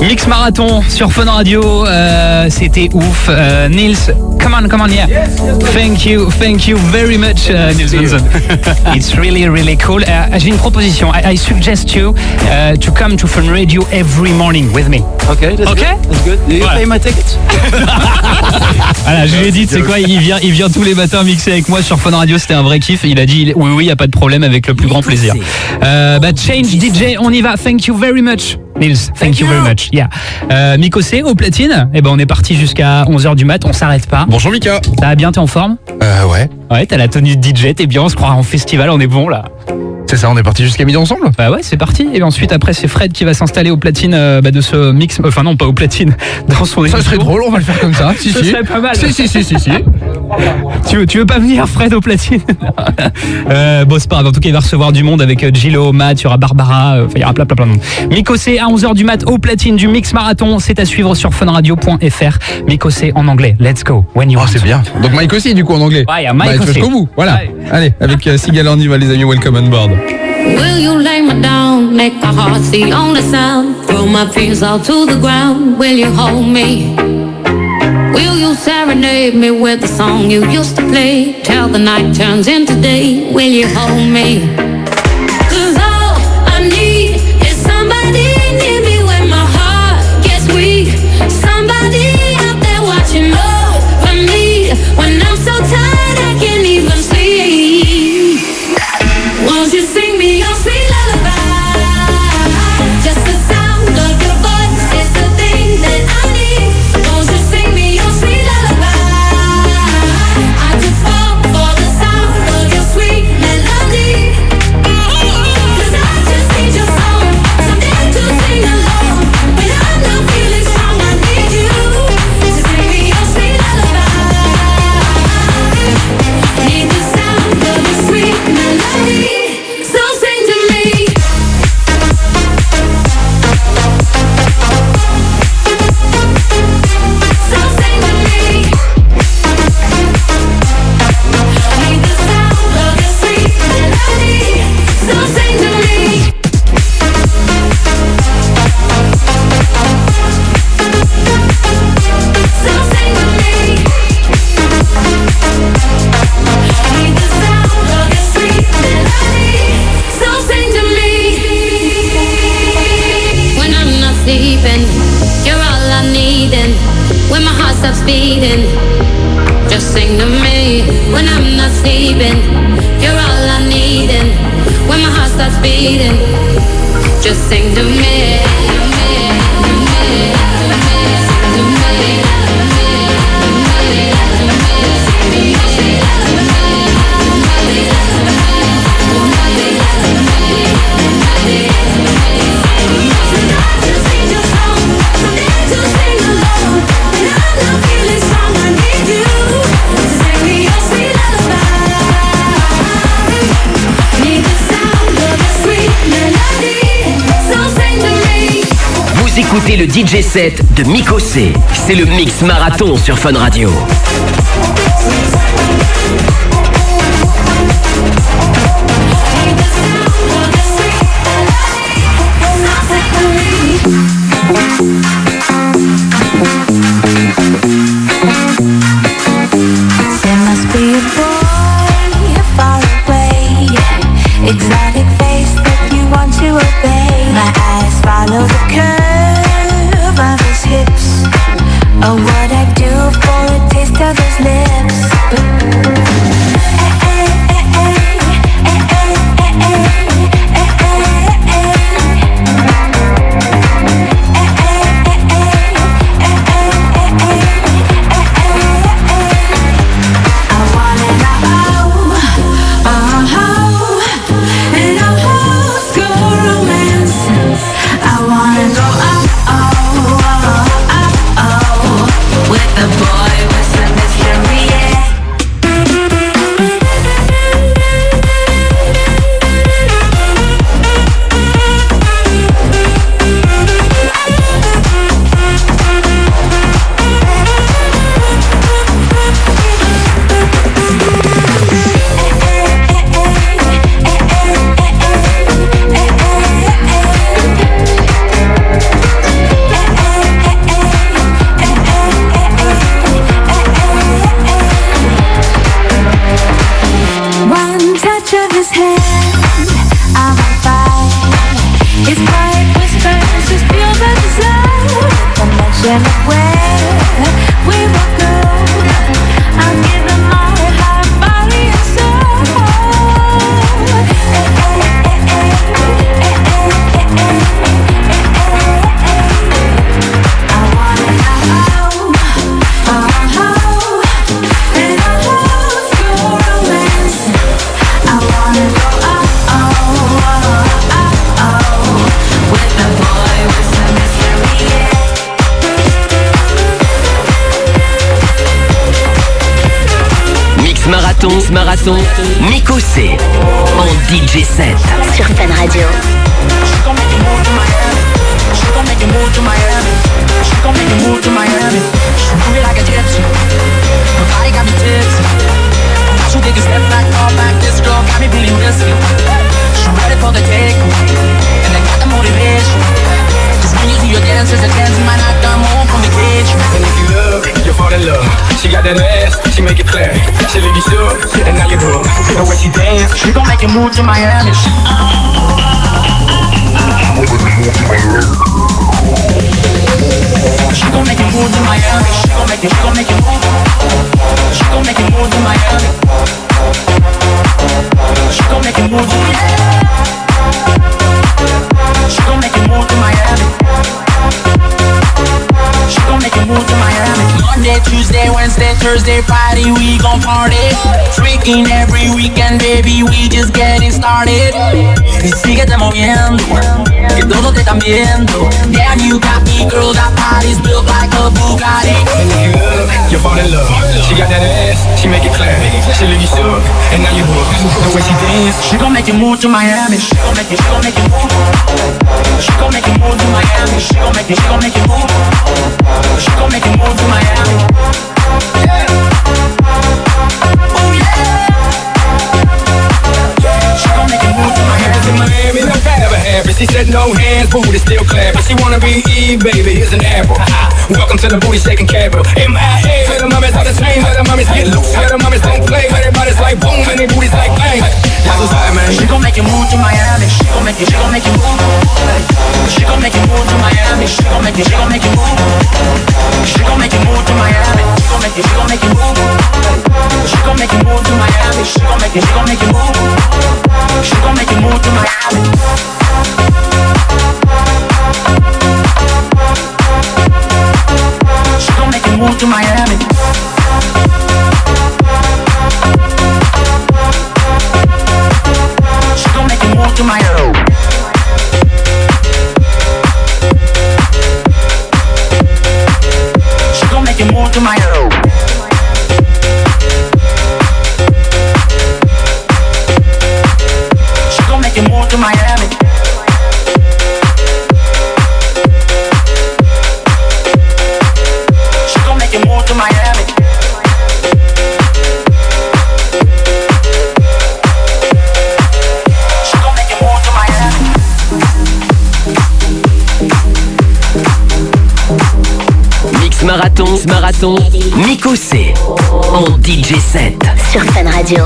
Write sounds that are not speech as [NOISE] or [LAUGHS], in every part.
Mix Marathon sur Fun Radio, euh, c'était ouf. Euh, Nils, come on, come on, yeah. Thank you, thank you very much, uh, Nils Johnson. It's really, really cool. Uh, J'ai une proposition. I, I suggest you uh, to come to Fun Radio every morning with me. Okay, that's Okay. good. That's good. Do you Voilà. pay my tickets? [LAUGHS] Voilà, je lui ai dit, c'est quoi, il vient, il vient tous les matins mixer avec moi sur Fun Radio, c'était un vrai kiff. Il a dit, oui, oui, y a pas de problème, avec le plus grand plaisir. Euh, bah, Change DJ, on y va. Thank you very much. Nils, thank, you, very much. Yeah. Euh, Mikosé au platine? Et ben, on est parti jusqu'à 11h du mat, on s'arrête pas. Bonjour Mika. Ça va bien, t'es en forme? Euh, ouais. Ouais, t'as la tenue de DJ, t'es bien, on se croira en festival, on est bon là. C'est ça, on est parti jusqu'à midi ensemble? Bah ouais, c'est parti. Et ensuite, après, c'est Fred qui va s'installer au platine euh, bah, de ce mix. Enfin, non, pas au platine, [LAUGHS] dans son Ça serait drôle, on va le faire comme ça. [LAUGHS] Si, si. serait pas mal. Si, si, si, si, si. [LAUGHS] Tu veux, tu veux pas venir, Fred, au platine? Euh, Bon, c'est pas grave. En tout cas, il va recevoir du monde avec euh, Gillo, Matt, il y aura Barbara, euh, enfin, il y aura plein, plein, plein de monde. Mikosé à 11h du mat au platine du Mix Marathon. C'est à suivre sur funradio.fr. Mikosé en anglais. Let's go. When you Oh, c'est bien. Donc Mike aussi, du coup, en anglais. Ouais, il y a Mike. Jusqu'au bout. Voilà. Allez, avec euh, Sigal, on y va, les amis. Welcome on board. Will you lay me down, make my heart the only sound? Throw my fears all to the ground. Will you hold me? Will you serenade me with the song you used to play? Till the night turns into day. Will you hold me? Écoutez le DJ set de Mikosé. C'est le Mix Marathon sur Fun Radio. For the take, and I got the motivation. Cause when you do your dances, the dance might not come home from vacation. And if you look, you fall in love. She got that ass, she make it clap. She leave you shook, and She gon' make you move to Miami. She gon' make you move to Miami. She gon' make you, she gon' make you move. She gon' make you move to Miami. She gon' make you move to Miami. She gon' make you move to Miami. She gon' make you move. Monday, Tuesday, Wednesday, Thursday, Friday, we gon' party. Freaking every weekend, baby, we just getting started. Y síguete moviendo, que todos te están viendo. Damn, you got me, girl, that body's built like a Bugatti. you look, you fall in love. She got that ass, she make it clap. She leave you shook, and now you're hooked. The way she dance, She gon' make you move to Miami. She gon' make you, she gon' make you move. She gon' make you move to Miami. She gon' make you, she gon' make you move. She gon' make move to Miami. Oh yeah. She gon' make move to Miami. Miami. She said no hands, booty still clapping. She wanna be Eve, baby, here's an apple. Uh-huh. Welcome to the booty shaking capital. MIA, where the mummies are the same, where the mummies get loose, where the mummies don't play, where their bodies like boom and their booties like bang. Y'all so man. She gon' make you move to Miami. She gon' make you, she gon' make you move. She gon' make you move to Miami. She gon' make you, she gon' make you move. She gon' make you move to Miami. She gon' make you, she gon' make you move. She gon' make you move to Miami. She gon' make you, she gon' make you move. She gon' make you move to Miami. She gon' make you move to Miami. to my own. She gon' make to my. Marathon, Marathon, Miko C. En DJ 7. Sur Fun Radio.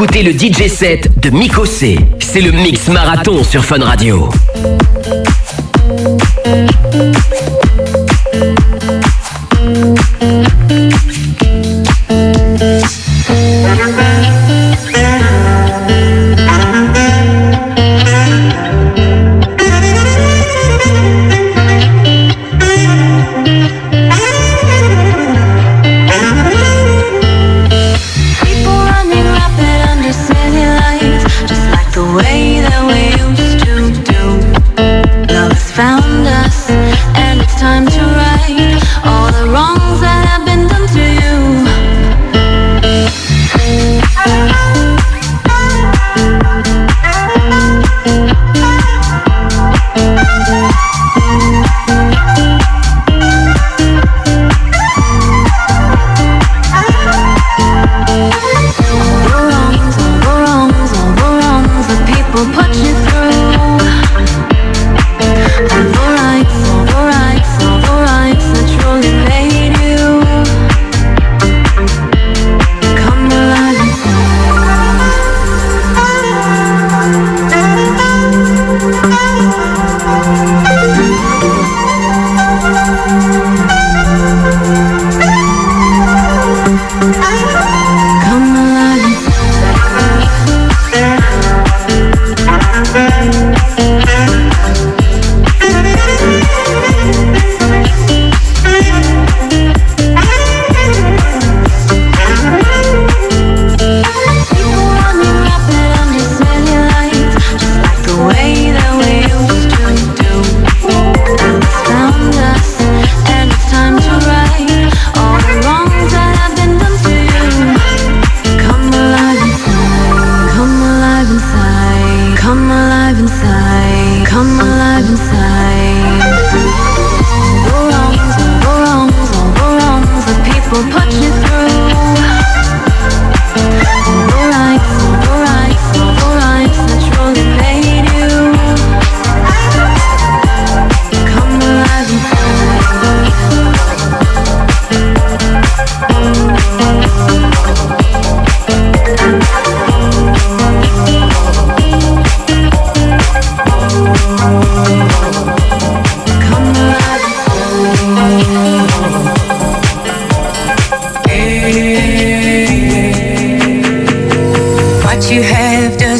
écoutez le DJ set de Miko C. C'est le mix marathon sur Fun Radio.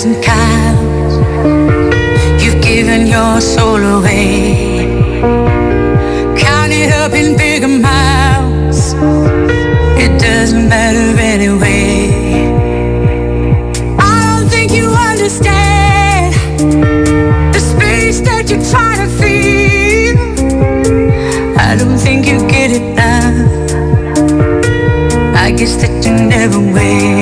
thousand times. You've given your soul away. Count it up in bigger miles. It doesn't matter anyway. I don't think you understand the space that you try to feel. I don't think you get it now. I guess that you never will.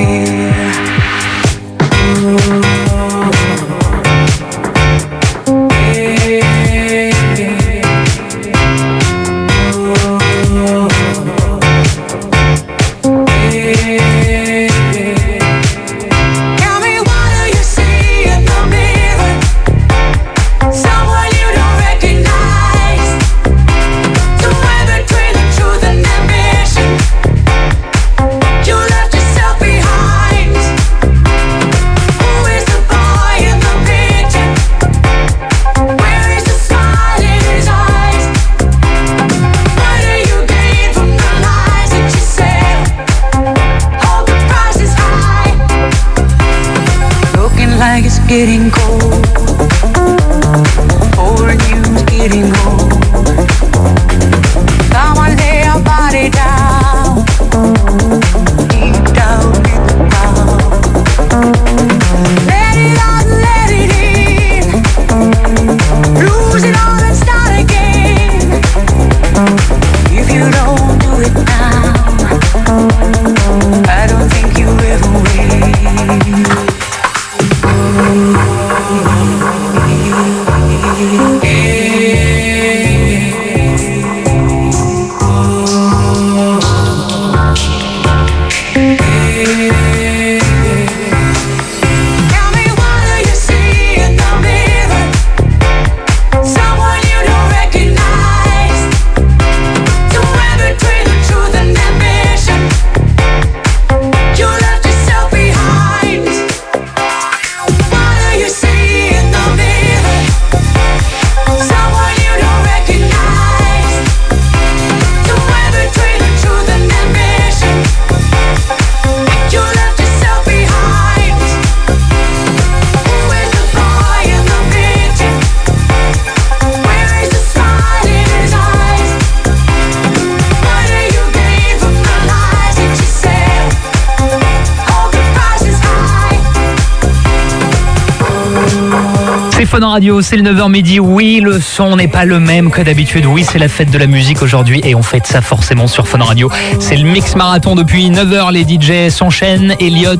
Radio, c'est le 9h midi. Oui, le son n'est pas le même que d'habitude. Oui, c'est la fête de la musique aujourd'hui et on fête ça forcément sur Fun Radio. C'est le mix marathon depuis 9h. Les DJ s'enchaînent. Elliot,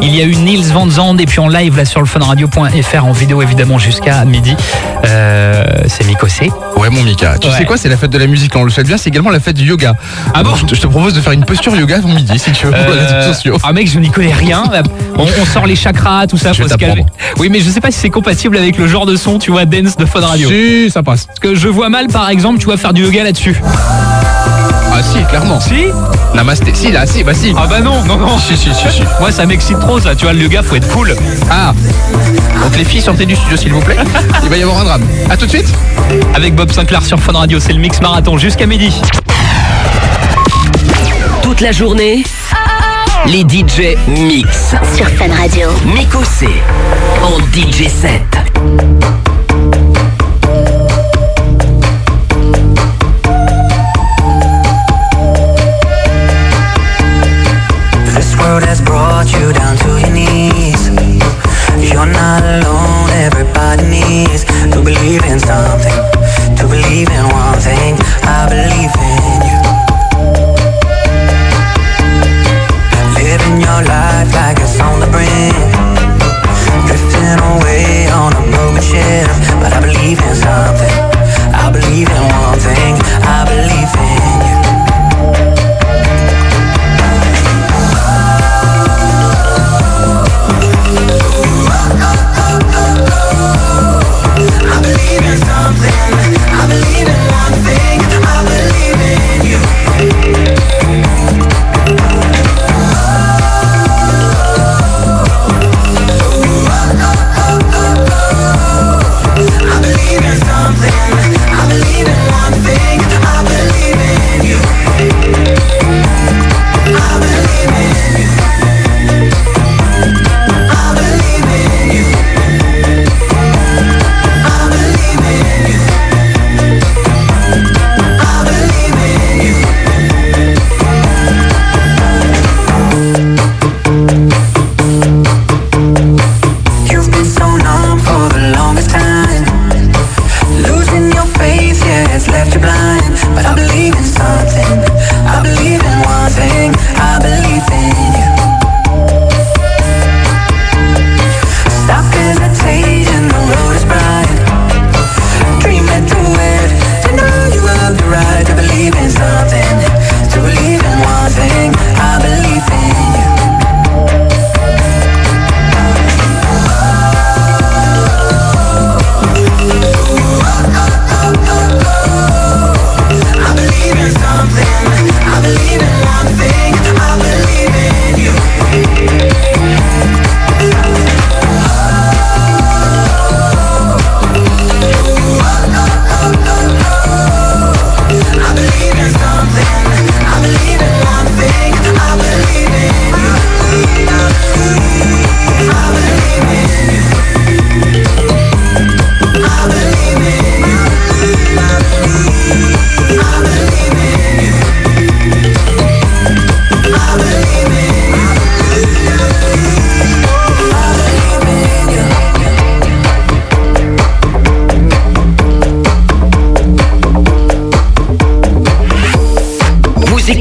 il y a eu Nils Van Zandt et puis en live là sur le funradio.fr en vidéo évidemment jusqu'à midi. Euh, c'est Miko C. Ouais, mon Mika. Tu Ouais. sais quoi, c'est la fête de la musique, on le souhaite bien, c'est également la fête du yoga. Ah bon je, te, propose de faire une posture yoga avant midi, si tu veux, Euh, ah mec, je n'y connais rien. On, on sort les chakras, tout ça, Je faut vais se calmer. t'apprendre. Oui, mais je sais pas si c'est compatible avec le genre de son, tu vois, dance de Fun Radio. Si, ça passe. Parce que je vois mal, par exemple, tu vois, faire du yoga là-dessus. Ah si, clairement. Si Namasté. Si, là, si, bah si. Ah bah non, non, non. Si, si, si, si. Moi, ça m'excite trop, ça. Tu vois, le yoga, faut être cool. Ah Donc les filles, sortez du studio, s'il vous plaît. Il va y avoir un drame. À tout de suite. Avec Bob Sinclair sur Fun Radio, c'est le mix marathon jusqu'à midi. Toute la journée, les DJ mix. Sur Fun Radio. Miko C en DJ 7. This world has brought you down to your knees. You're not alone, everybody needs to believe in something, to believe in one thing. I believe in you. Your life like it's on the brink, drifting away on a broken ship. But I believe in something, I believe in one thing, I believe in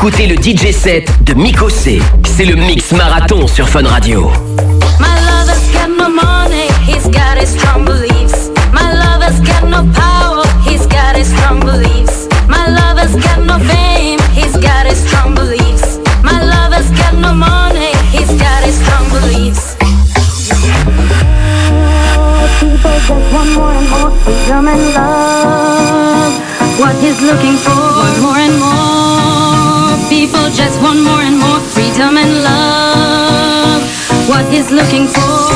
écoutez le DJ 7 de Miko C. C'est le mix marathon sur Fun Radio. My lover's got no money, he's got his strong beliefs. My lover's got no power, he's got his strong beliefs. My lover's got no fame, he's got his strong beliefs. My lover's got no money, he's got his strong beliefs. People just want more and more freedom and love. What he's looking for, more and more. People just want more and more freedom and love. What he's looking for,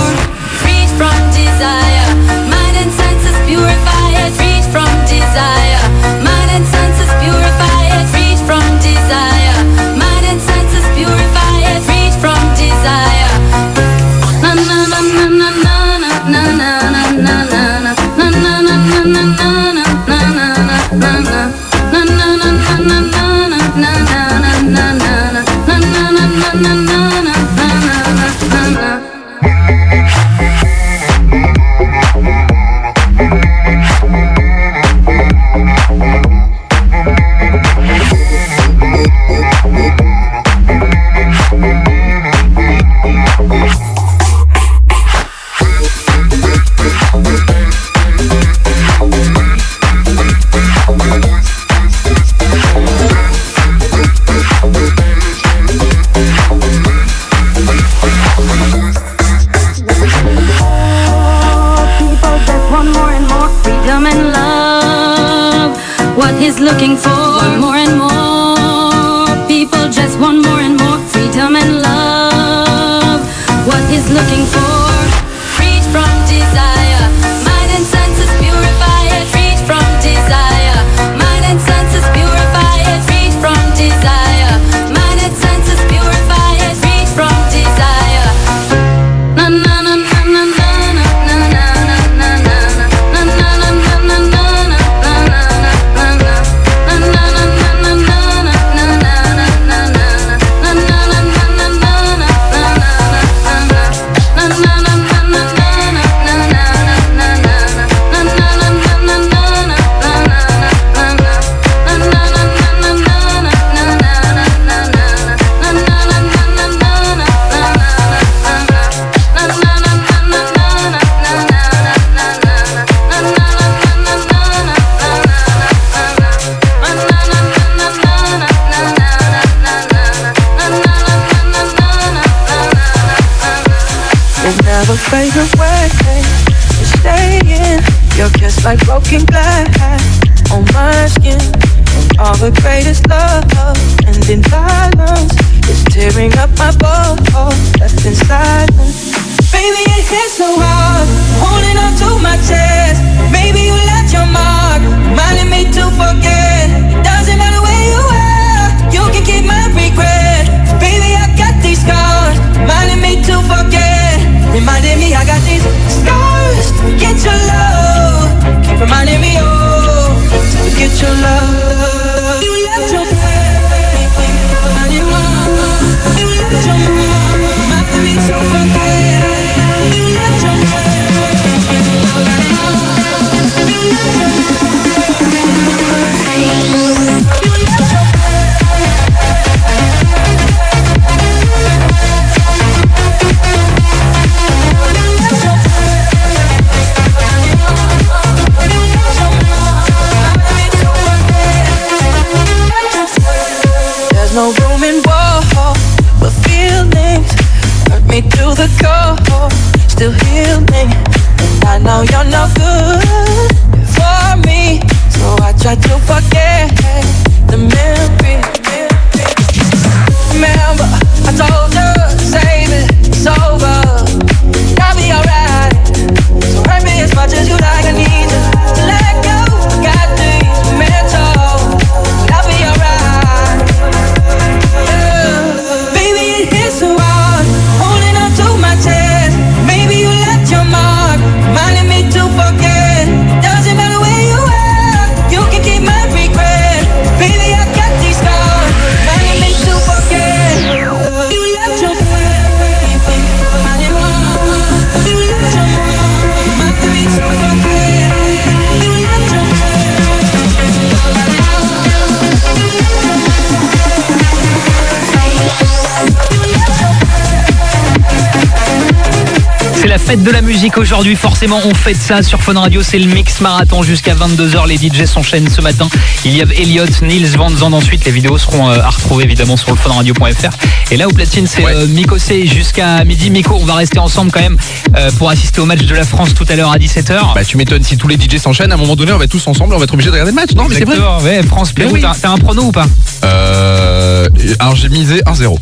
fête de la musique aujourd'hui, forcément on fête ça sur Fun Radio, c'est le mix marathon jusqu'à 22h, les DJ s'enchaînent ce matin. Il y a Elliot, Nils Van Zandt ensuite, les vidéos seront euh, à retrouver évidemment sur le funradio.fr. Et là au platine c'est euh, Miko C jusqu'à midi. Miko, on va rester ensemble quand même euh, pour assister au match de la France tout à l'heure à 17h. Bah tu m'étonnes, si tous les DJ s'enchaînent, à un moment donné, on va être tous ensemble, on va être obligé de regarder le match. Non, mais c'est vrai. Exactement, ouais, France Pérou, oui. t'as un prono ou pas? Euh, alors j'ai misé 1-0.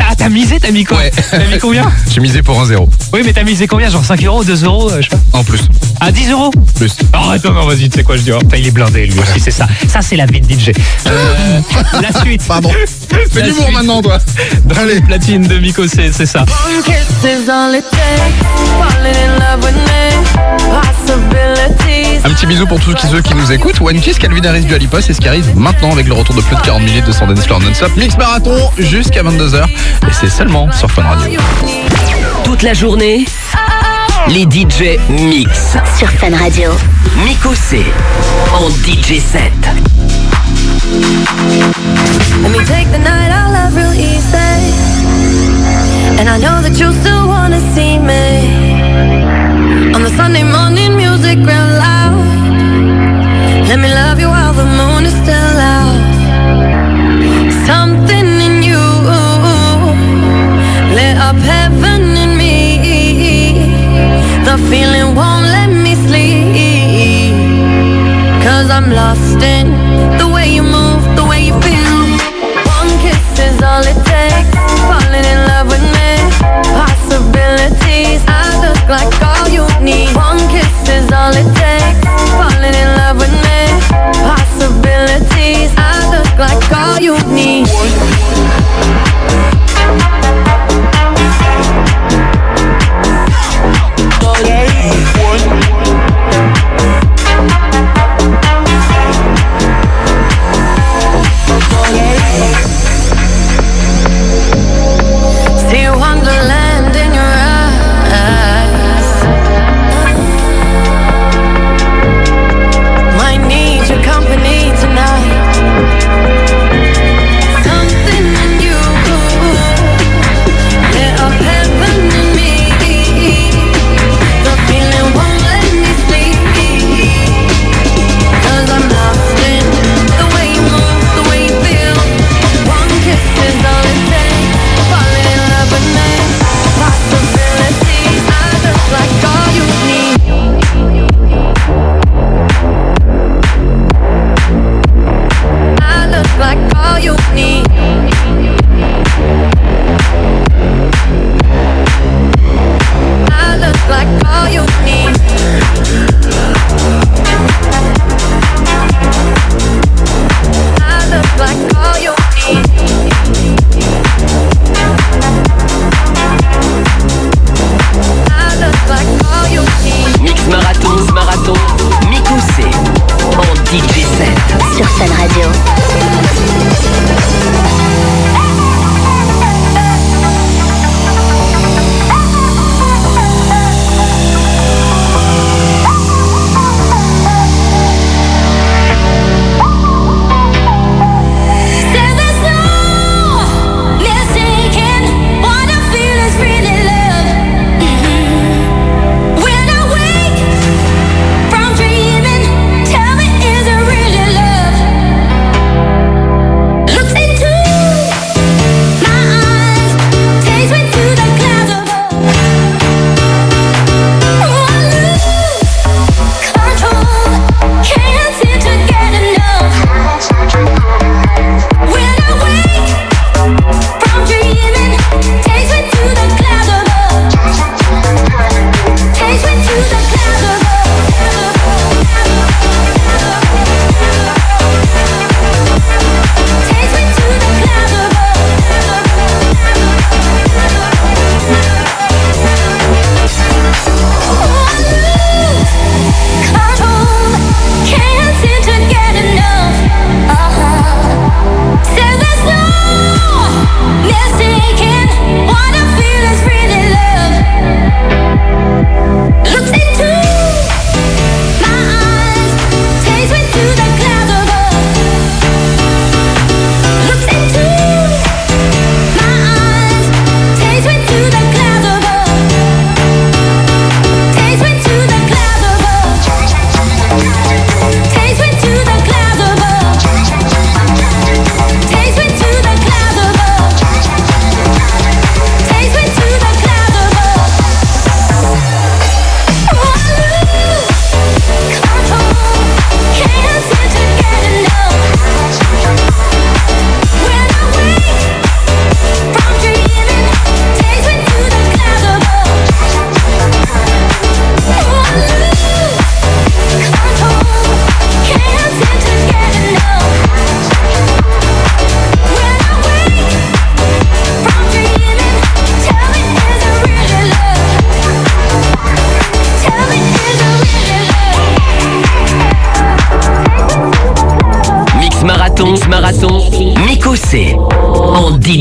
Ah t'as misé, t'as mis quoi Ouais. T'as mis combien [LAUGHS] J'ai misé pour 1-0. Oui mais t'as misé combien Genre 5 euros, 2 euros, euh, je sais pas. En plus. Ah 10 euros Plus. Oh, attends, non, vas-y, tu sais quoi, je dis. oh, putain, il est blindé, lui aussi, c'est ça. Ça, c'est la vie de DJ. Euh, la suite. [LAUGHS] Pardon. [LAUGHS] Fais La l'humour suite. maintenant, toi. Dans les platines de Miko, c'est c'est ça. One kiss is all it takes. Falling in love with me. Possibilities. Un petit bisou pour tous ceux qui nous écoutent. One Kiss, Calvin Harris du Alipa, c'est ce qui arrive maintenant avec le retour de plus de 40 minutes de son dance floor non-stop. Mix marathon jusqu'à 22h. Et c'est seulement sur Fun Radio. Toute la journée, les DJ mix. Sur Fun Radio. Miko C en DJ 7. Let me take the night out love real easy. And I know that you still wanna see me. On the Sunday morning music real loud. Let me love you while the moon is still out. Feeling won't let me sleep. Cause I'm lost in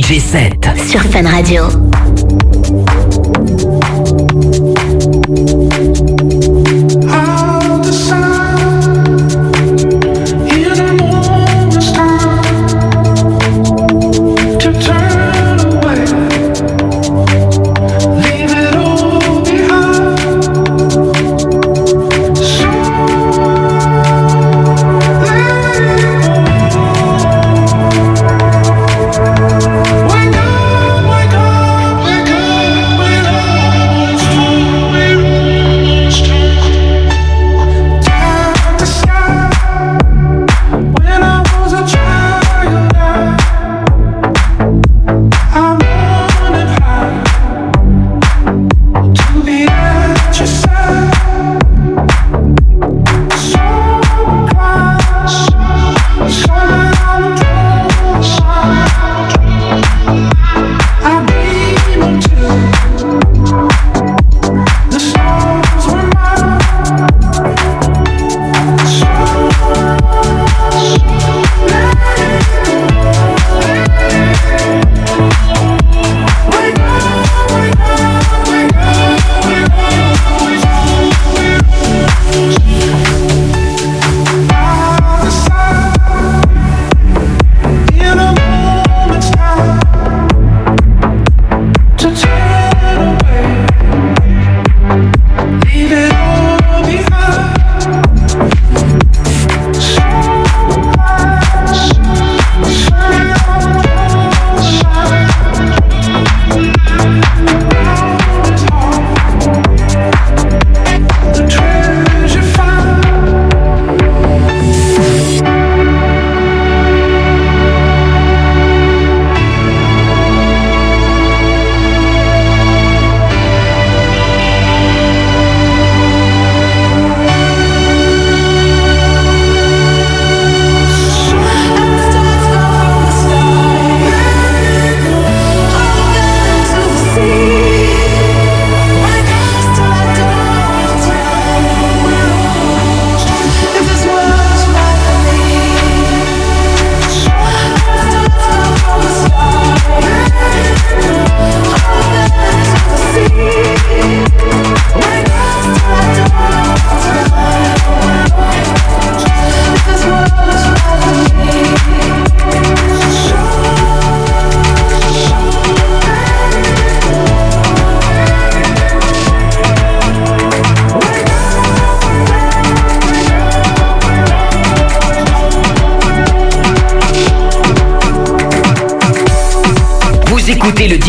G7 sur Fun Radio.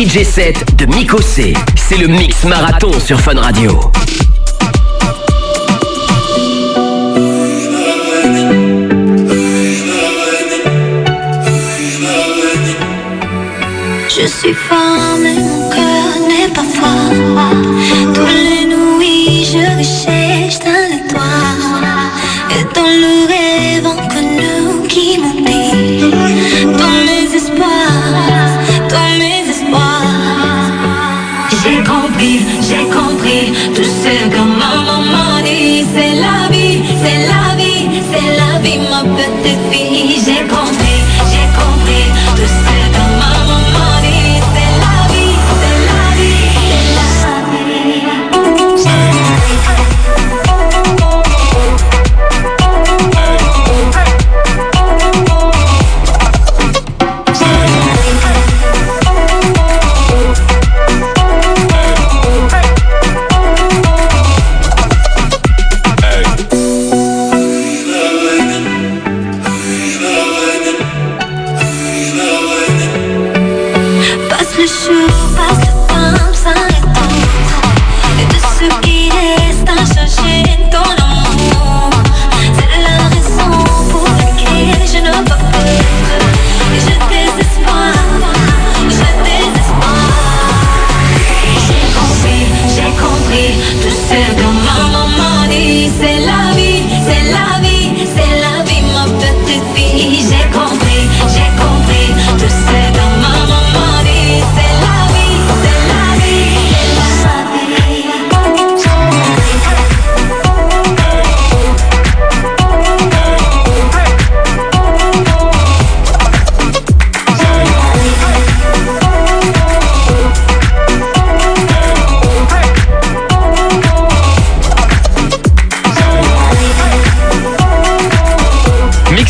DJ set de Miko C. C'est le Mix Marathon sur Fun Radio. Je suis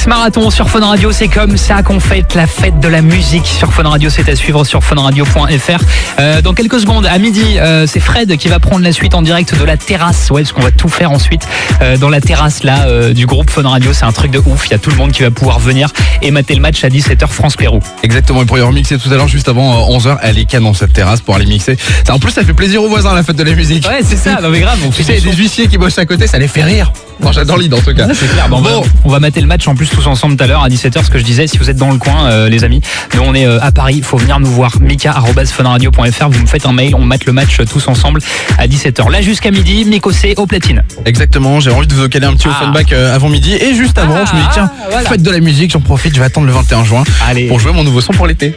Marathon sur Fun Radio, c'est comme ça qu'on fête la fête de la musique sur Fun Radio. C'est à suivre sur funradio.fr. Euh, dans quelques secondes, à midi, euh, c'est Fred qui va prendre la suite en direct de la terrasse. Ouais, parce qu'on va tout faire ensuite euh, dans la terrasse là du groupe Fun Radio. C'est un truc de ouf. Il y a tout le monde qui va pouvoir venir et mater le match à 17h France-Pérou. Exactement, et pour y remixer tout à l'heure, juste avant 11h, elle est canon cette terrasse pour aller mixer. Ça, en plus, ça fait plaisir aux voisins la fête de la musique. Ouais, c'est ça. Non mais grave. On Tu sais, des huissiers qui bossent à côté, ça les fait rire. J'adore l'idée en tout cas. Ouais, c'est clair. Bon, on, va, Bon. on va mater le match en plus tous ensemble tout à l'heure à 17h. Ce que je disais, si vous êtes dans le coin, euh, les amis, nous on est euh, à Paris. Il faut venir nous voir. Mika@funradio.fr. Vous me faites un mail, on mate le match euh, tous ensemble à 17h. Là jusqu'à midi, Miko C au platine. Exactement, j'ai envie de vous caler un petit Ah. Euh, avant midi. Et juste avant, Ah, je me dis, tiens, voilà. fête de la musique, j'en profite, je vais attendre le 21 juin Allez. pour jouer mon nouveau son pour l'été.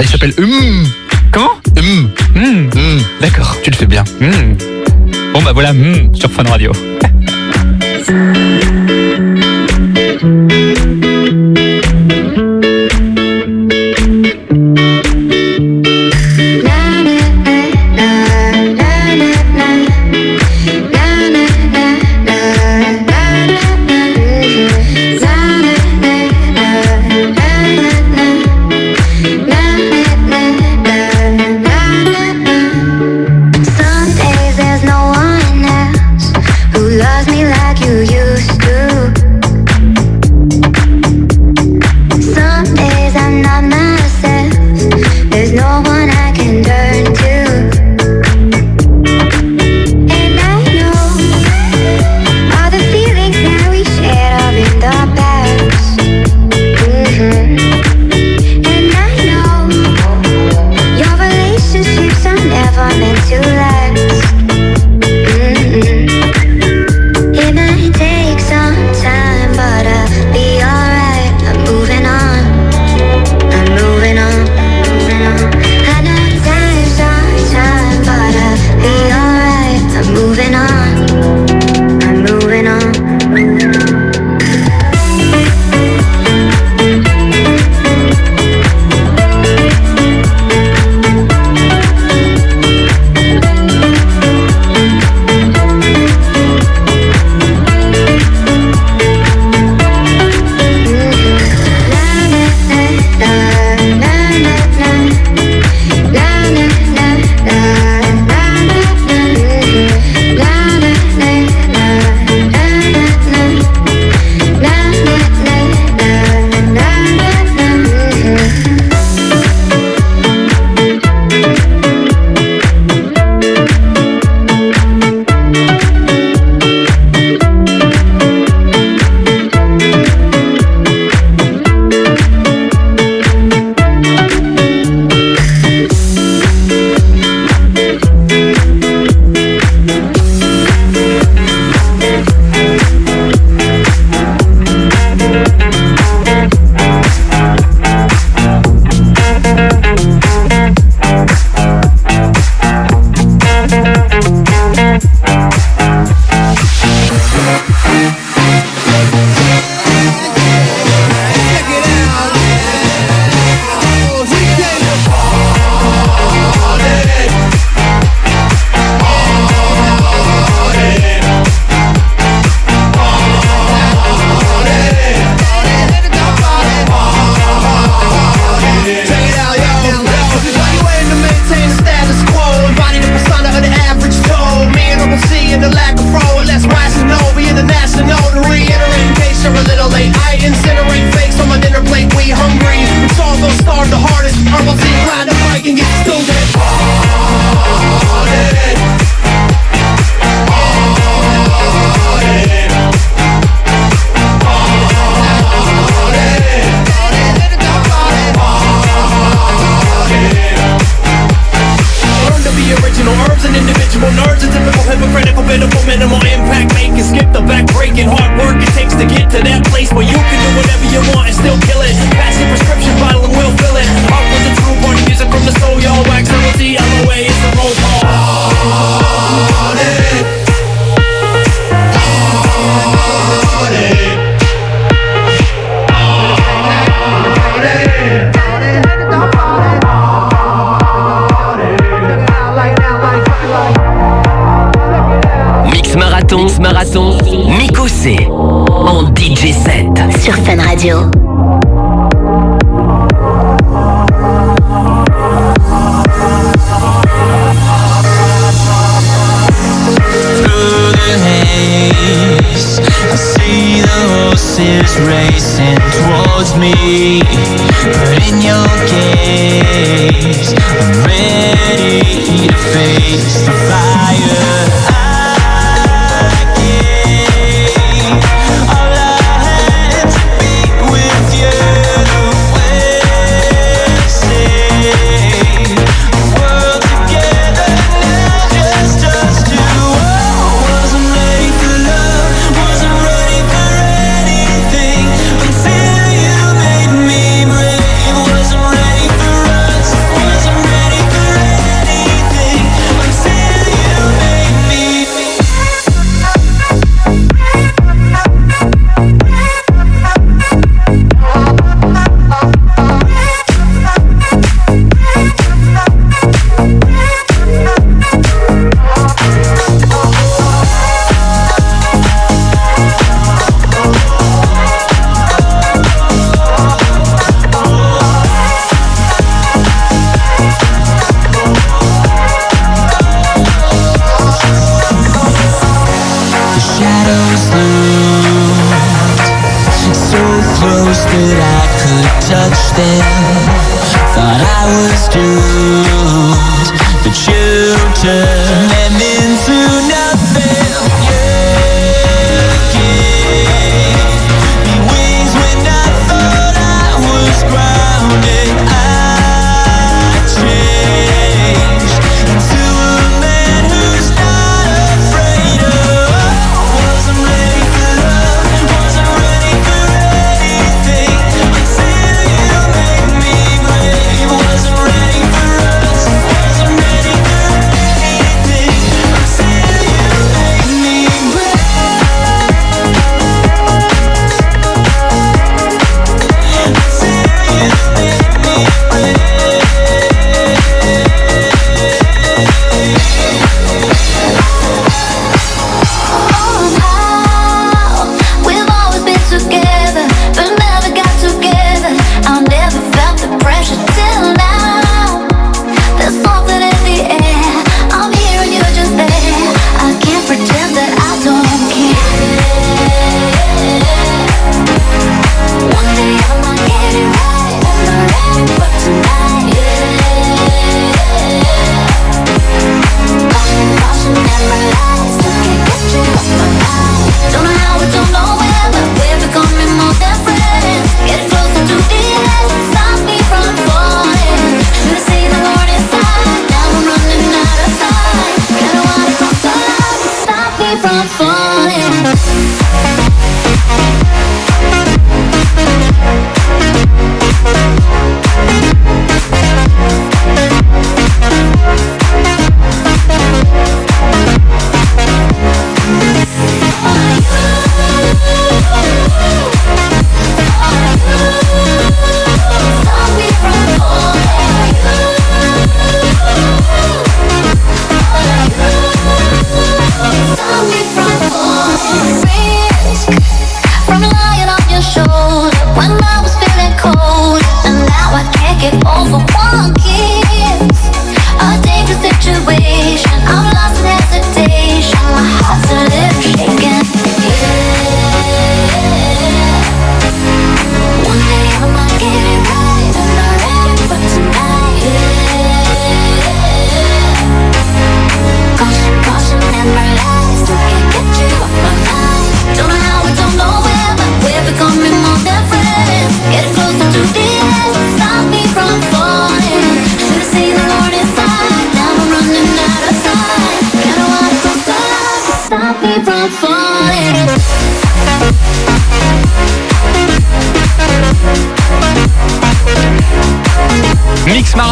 Il s'appelle Hum. Comment Hum. Hmm, Hum. D'accord. Tu le fais bien. Hmm. Bon bah voilà, hmm, sur Fun Radio. Peace.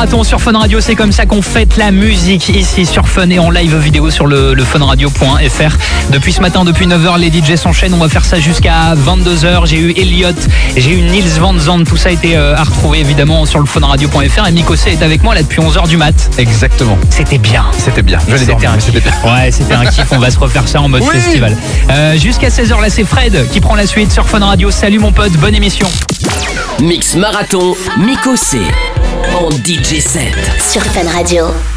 Marathon sur Fun Radio, c'est comme ça qu'on fête la musique ici sur Fun et en live vidéo sur le, le funradio.fr. Depuis ce matin, depuis 9h, les DJ s'enchaînent. On va faire ça jusqu'à 22h. J'ai eu Elliot, j'ai eu Nils Van Zandt. Tout ça a été euh, à retrouver évidemment sur le funradio.fr. Et Mikosé est avec moi là depuis 11h du mat. Exactement. C'était bien. C'était bien. Je l'ai C'était un kiff. bien. Ouais, c'était un kiff. On va se refaire ça en mode Oui. festival. Euh, Jusqu'à 16h, là, c'est Fred qui prend la suite sur Fun Radio. Salut mon pote, bonne émission. Mix Marathon, Miko C. En DJ 7. Sur Fun Radio.